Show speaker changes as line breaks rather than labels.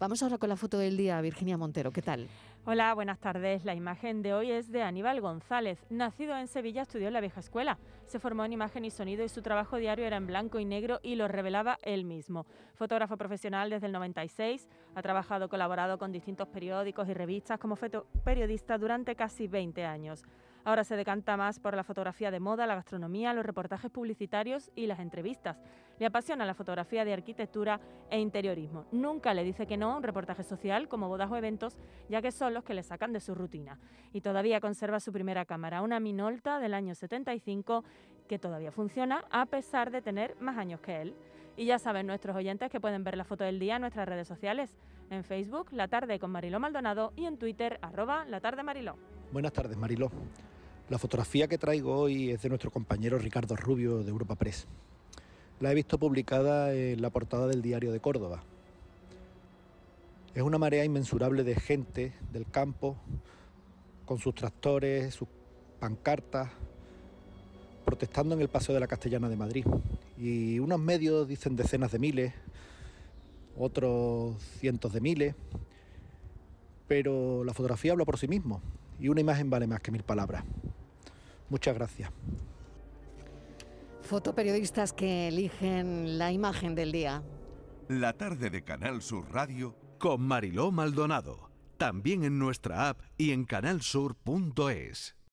Vamos ahora con la foto del día, Virginia Montero, ¿qué tal?
Hola, buenas tardes. La imagen de hoy es de Aníbal González. Nacido en Sevilla, estudió en la vieja escuela. Se formó en imagen y sonido y su trabajo diario era en blanco y negro y lo revelaba él mismo. Fotógrafo profesional desde el 96, ha trabajado, colaborado con distintos periódicos y revistas como periodista durante casi 20 años. Ahora se decanta más por la fotografía de moda, la gastronomía, los reportajes publicitarios y las entrevistas. Le apasiona la fotografía de arquitectura e interiorismo. Nunca le dice que no a un reportaje social como bodas o eventos, ya que son los que le sacan de su rutina. Y todavía conserva su primera cámara, una Minolta del año 75, que todavía funciona a pesar de tener más años que él. Y ya saben nuestros oyentes que pueden ver la foto del día en nuestras redes sociales, en Facebook, La Tarde con Mariló Maldonado y en Twitter, arroba La Tarde Mariló.
Buenas tardes, Mariló. La fotografía que traigo hoy es de nuestro compañero Ricardo Rubio de Europa Press. La he visto publicada en la portada del diario de Córdoba. Es una marea inmensurable de gente del campo, con sus tractores, sus pancartas, protestando en el Paseo de la Castellana de Madrid. Y unos medios dicen decenas de miles, otros cientos de miles, pero la fotografía habla por sí mismo y una imagen vale más que mil palabras. Muchas gracias.
Fotoperiodistas que eligen la imagen del día.
La tarde de Canal Sur Radio con Mariló Maldonado. También en nuestra app y en canalsur.es.